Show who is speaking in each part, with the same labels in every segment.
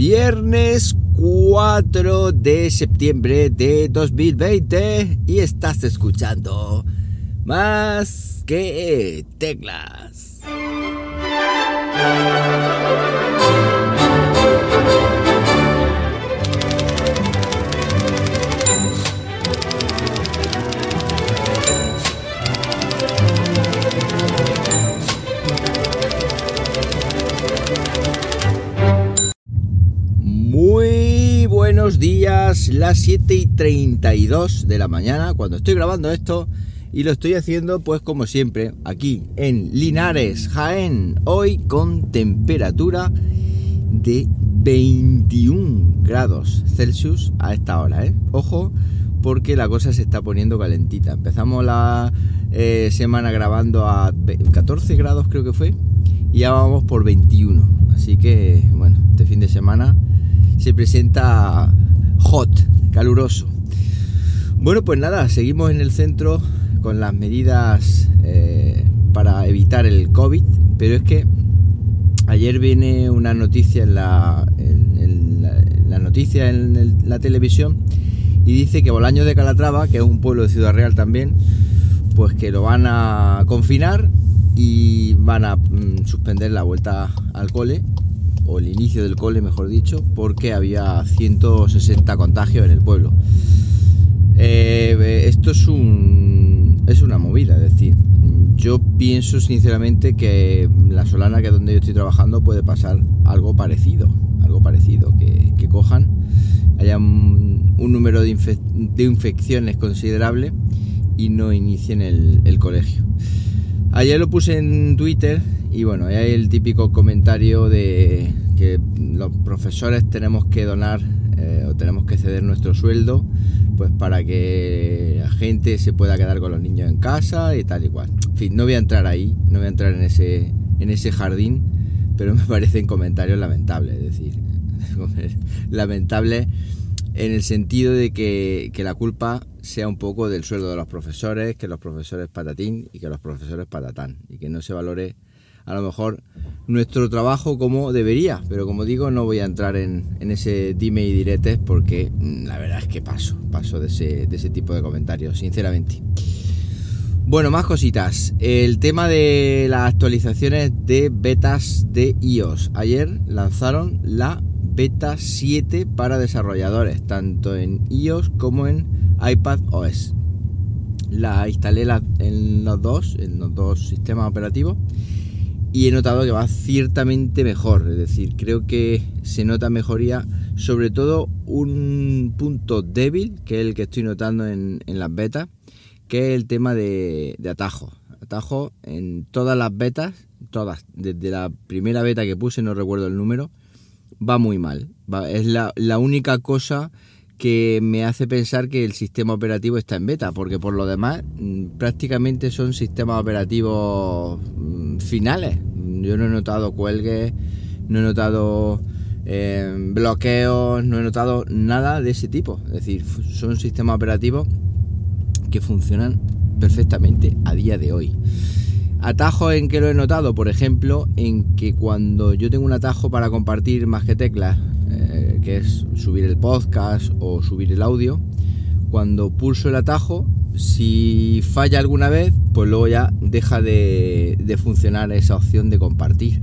Speaker 1: Viernes 4 de septiembre de 2020 y estás escuchando más que teclas. Las 7 y 32 de la mañana cuando estoy grabando esto y lo estoy haciendo pues como siempre aquí en Linares, Jaén, hoy con temperatura de 21 grados Celsius a esta hora, ¿eh? Ojo porque la cosa se está poniendo calentita. Empezamos la eh, semana grabando a 14 grados creo que fue y ya vamos por 21. Así que bueno, este fin de semana se presenta hot, caluroso. Bueno, pues nada, seguimos en el centro con las medidas eh, para evitar el COVID, pero es que ayer viene una noticia en la, noticia en la televisión y dice que Bolaños de Calatrava, que es un pueblo de Ciudad Real también, pues que lo van a confinar y van a mm, suspender la vuelta al cole o el inicio del cole, mejor dicho, porque había 160 contagios en el pueblo. Eh, esto es un es una movida, es decir, yo pienso sinceramente que la Solana, que es donde yo estoy trabajando, puede pasar algo parecido, algo parecido, que, cojan, haya un, número de, infecciones considerable y no inicien el colegio. Ayer lo puse en Twitter y bueno, hay el típico comentario de que los profesores tenemos que donar eh, o tenemos que ceder nuestro sueldo pues para que la gente se pueda quedar con los niños en casa y tal y cual. En fin, no voy a entrar ahí, no voy a entrar en ese, en ese jardín, pero me parecen comentarios lamentables, es decir, lamentables en el sentido de que, que la culpa sea un poco del sueldo de los profesores, que los profesores patatín y que los profesores patatán, y que no se valore a lo mejor nuestro trabajo como debería. Pero como digo, no voy a entrar en, ese dime y diretes porque mm, la verdad es que paso, paso de ese, de ese tipo de comentarios, sinceramente. Bueno, más cositas. El tema de las actualizaciones de betas de iOS. Ayer lanzaron la beta 7 para desarrolladores, tanto en iOS como en iPad OS. La instalé en los dos, en los dos sistemas operativos y he notado que va ciertamente mejor, es decir, creo que se nota mejoría, sobre todo un punto débil, que es el que estoy notando en, las betas, que es el tema de, atajo. Atajo en todas las betas, todas, desde la primera beta que puse, no recuerdo el número, va muy mal. es la, la única cosa que me hace pensar que el sistema operativo está en beta, porque por lo demás mm, prácticamente son sistemas operativos mm, finales. Yo no he notado cuelgues, no he notado eh, bloqueos, no he notado nada de ese tipo. Es decir, son sistemas operativos que funcionan perfectamente a día de hoy. Atajo en que lo he notado, por ejemplo, en que cuando yo tengo un atajo para compartir más que teclas que es subir el podcast o subir el audio, cuando pulso el atajo, si falla alguna vez, pues luego ya deja de, funcionar esa opción de compartir.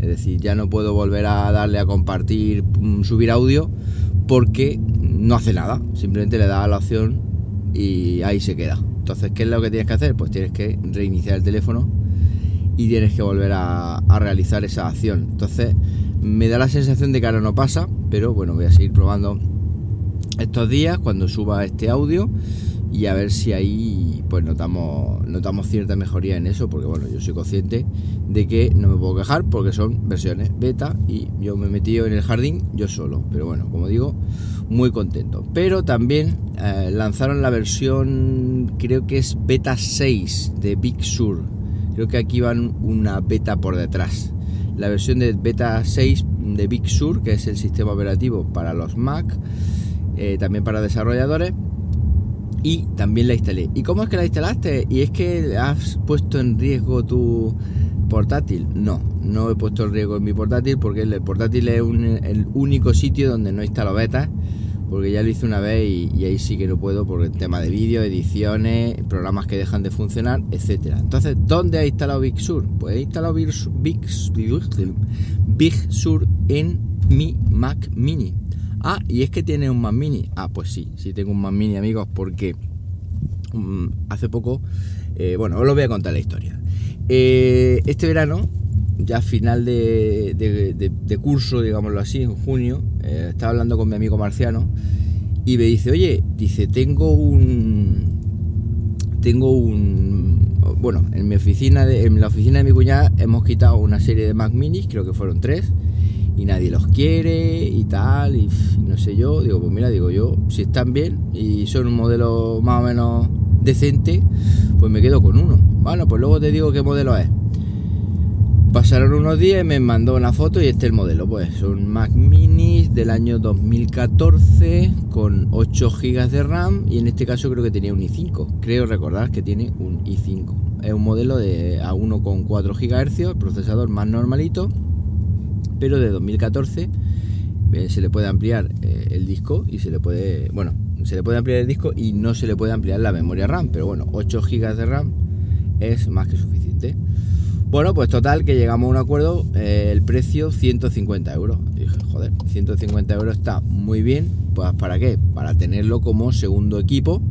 Speaker 1: Es decir, ya no puedo volver a darle a compartir, mm, subir audio, porque no hace nada. Simplemente le da la opción y ahí se queda. Entonces, ¿qué es lo que tienes que hacer? Pues tienes que reiniciar el teléfono y tienes que volver a, a realizar esa acción. Entonces, me da la sensación de que ahora no pasa, pero bueno, voy a seguir probando estos días cuando suba este audio y a ver si ahí pues notamos notamos cierta mejoría en eso porque bueno yo soy consciente de que no me puedo quejar porque son versiones beta y yo me he metido en el jardín yo solo pero bueno como digo muy contento. Pero también eh, lanzaron la versión creo que es beta 6 de Big Sur. Creo que aquí van una beta por detrás la versión de beta 6 de Big Sur, que es el sistema operativo para los Mac, eh, también para desarrolladores, y también la instalé. ¿Y cómo es que la instalaste? Y es que has puesto en riesgo tu, portátil, no, no he puesto el riesgo en mi portátil porque el portátil es el único sitio donde no instalo betas, porque ya lo hice una vez y, ahí sí que no puedo por el tema de vídeo, ediciones, programas que dejan de funcionar, etcétera. Entonces, ¿dónde he instalado Big Sur? Pues he instalado Big, Big Sur en mi Mac Mini. Ah, y es que tiene un Mac Mini. Ah, pues sí, sí tengo un Mac Mini, amigos, porque mm, hace poco, eh, bueno, os lo voy a contar la historia. Eh, este verano, ya final de, curso, digámoslo así, en junio, eh, estaba hablando con mi amigo Marciano y me dice, oye, dice, tengo un... Tengo un... Bueno, en mi oficina, de, en la oficina de mi cuñada hemos quitado una serie de Mac Minis, creo que fueron tres, y nadie los quiere y tal, y no sé yo, digo, pues mira, digo yo, si están bien y son un modelo más o menos decente, pues me quedo con uno. Bueno, pues luego te digo qué modelo es. Pasaron unos días y me mandó una foto y este es el modelo. Pues son Mac Minis del año 2014 con 8 GB de RAM y en este caso creo que tenía un i5. Creo recordar que tiene un i5. Es un modelo de a 1,4 GHz, el procesador más normalito, pero de 2014 eh, se le puede ampliar eh, el disco y se le puede, bueno, se le puede ampliar el disco y no se le puede ampliar la memoria RAM, pero bueno, 8 GB de RAM es más que suficiente. Bueno, pues total que llegamos a un acuerdo, eh, el precio 150 euros. dije, joder, 150 euros está muy bien, pues ¿para qué? Para tenerlo como segundo equipo,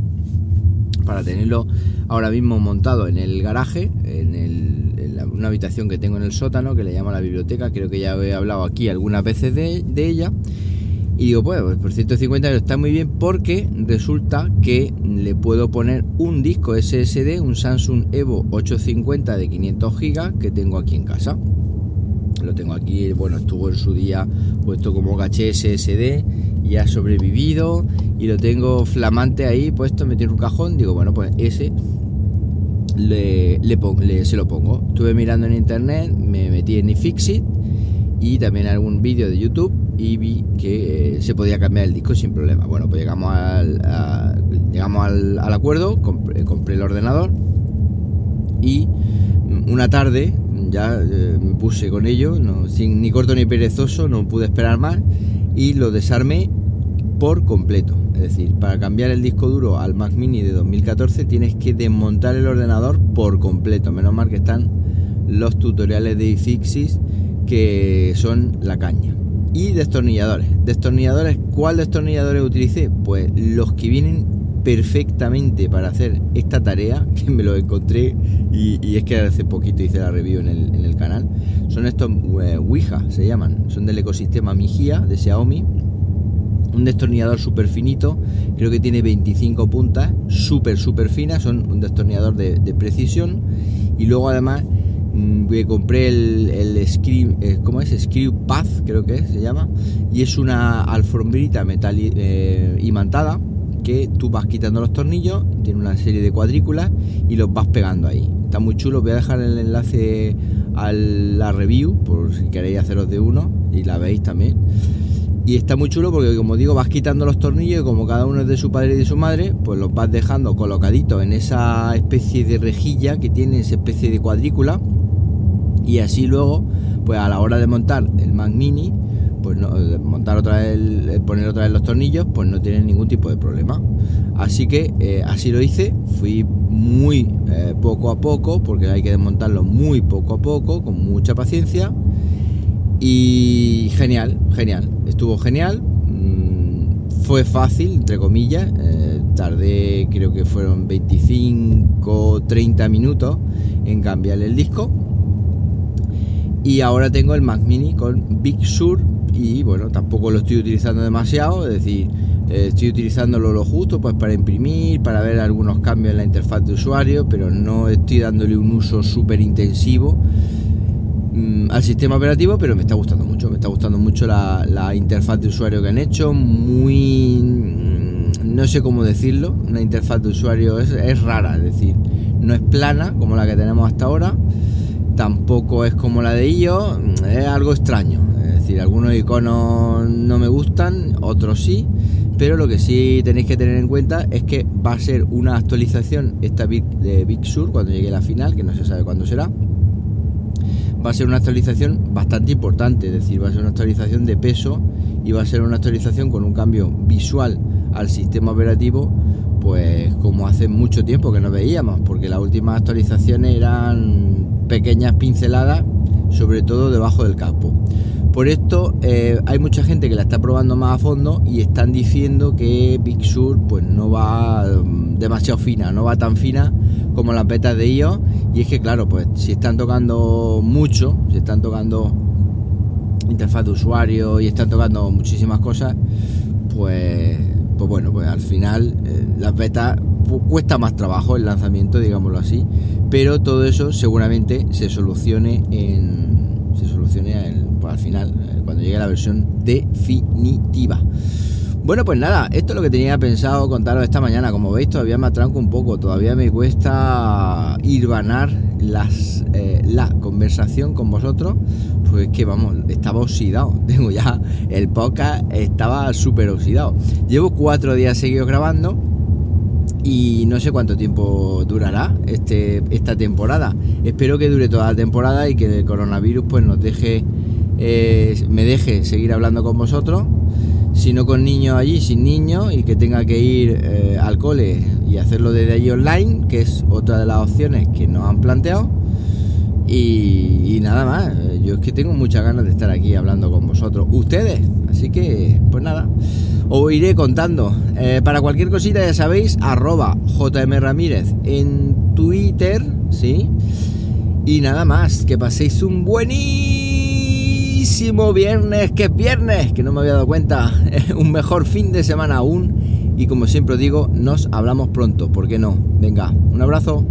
Speaker 1: para tenerlo ahora mismo montado en el garaje, en, una habitación que tengo en el sótano, que le llamo la biblioteca, creo que ya he hablado aquí algunas veces de ella. Y digo, pues, pues por 150 euros está muy bien porque resulta que le puedo poner un disco SSD, un Samsung Evo 850 de 500 GB que tengo aquí en casa. Lo tengo aquí, bueno, estuvo en su día puesto como caché SSD y ha sobrevivido y lo tengo flamante ahí puesto, metido en un cajón. Digo, bueno, pues ese le, se lo pongo. Estuve mirando en internet, me metí en iFixit y también algún vídeo de YouTube y vi que eh, se podía cambiar el disco sin problema. Bueno, pues llegamos al, llegamos al, acuerdo, compré, el ordenador y una tarde ya eh, me puse con ello, no, sin ni corto ni perezoso, no pude esperar más y lo desarmé por completo. Es decir, para cambiar el disco duro al Mac Mini de 2014 tienes que desmontar el ordenador por completo. Menos mal que están los tutoriales de iFixis que son la caña y destornilladores. Destornilladores, ¿cuál destornilladores utilicé? Pues los que vienen perfectamente para hacer esta tarea, que me lo encontré y, es que hace poquito hice la review en el, canal. Son estos uh, se llaman, son del ecosistema Mijia de Xiaomi. Un destornillador súper finito, creo que tiene 25 puntas, súper, súper finas, son un destornillador de, de precisión. Y luego además Mm, compré el, el Screw, eh, ¿cómo es? Path, creo que se llama, y es una alfombrita metal eh, imantada que tú vas quitando los tornillos, tiene una serie de cuadrículas y los vas pegando ahí. Está muy chulo, voy a dejar el enlace a la review por si queréis haceros de uno y la veis también. Y está muy chulo porque, como digo, vas quitando los tornillos y como cada uno es de su padre y de su madre, pues los vas dejando colocaditos en esa especie de rejilla que tiene esa especie de cuadrícula y así luego, pues a la hora de montar el Mac Mini, pues no, montar otra vez, poner otra vez los tornillos, pues no tiene ningún tipo de problema. Así que eh, así lo hice, fui muy eh, poco a poco, porque hay que desmontarlo muy poco a poco, con mucha paciencia. Y genial, genial, estuvo genial. Mm, fue fácil, entre comillas. Eh, tardé, creo que fueron 25, 30 minutos en cambiar el disco y ahora tengo el Mac Mini con Big Sur y bueno, tampoco lo estoy utilizando demasiado, es decir, eh, estoy utilizándolo lo justo pues para imprimir, para ver algunos cambios en la interfaz de usuario, pero no estoy dándole un uso súper intensivo mm, al sistema operativo, pero me está gustando mucho, me está gustando mucho la, interfaz de usuario que han hecho, muy... Mm, no sé cómo decirlo, una interfaz de usuario es, es rara, es decir, no es plana como la que tenemos hasta ahora, tampoco es como la de ellos, es algo extraño. Es decir, algunos iconos no me gustan, otros sí, pero lo que sí tenéis que tener en cuenta es que va a ser una actualización esta de Big Sur cuando llegue la final, que no se sabe cuándo será. va a ser una actualización bastante importante, es decir, va a ser una actualización de peso y va a ser una actualización con un cambio visual al sistema operativo, pues como hace mucho tiempo que no veíamos, porque las últimas actualizaciones eran pequeñas pinceladas, sobre todo debajo del capo. Por esto eh, hay mucha gente que la está probando más a fondo y están diciendo que Big Sur pues no va mm, demasiado fina, no va tan fina como las betas de iOS y es que claro, pues si están tocando mucho, si están tocando interfaz de usuario y están tocando muchísimas cosas, pues, pues bueno, pues al final eh, las betas cuesta más trabajo el lanzamiento, digámoslo así, pero todo eso seguramente se solucione en se solucione pues, al final cuando llegue la versión definitiva. Bueno, pues nada, esto es lo que tenía pensado contaros esta mañana. Como veis, todavía me atranco un poco, todavía me cuesta irvanar las, eh, la conversación con vosotros. Pues que vamos, estaba oxidado. Tengo ya el podcast, estaba súper oxidado. Llevo cuatro días seguidos grabando y no sé cuánto tiempo durará este, esta temporada. Espero que dure toda la temporada y que el coronavirus pues nos deje, eh, me deje seguir hablando con vosotros sino con niños allí sin niños y que tenga que ir eh, al cole y hacerlo desde allí online, que es otra de las opciones que nos han planteado. Y, nada más, yo es que tengo muchas ganas de estar aquí hablando con vosotros, ustedes. Así que, pues nada, os iré contando. Eh, para cualquier cosita, ya sabéis, arroba JM Ramírez en Twitter, ¿sí? Y nada más, que paséis un buenísimo viernes, que es viernes, que no me había dado cuenta. Un mejor fin de semana aún. Y como siempre digo, nos hablamos pronto, ¿por qué no? Venga, un abrazo.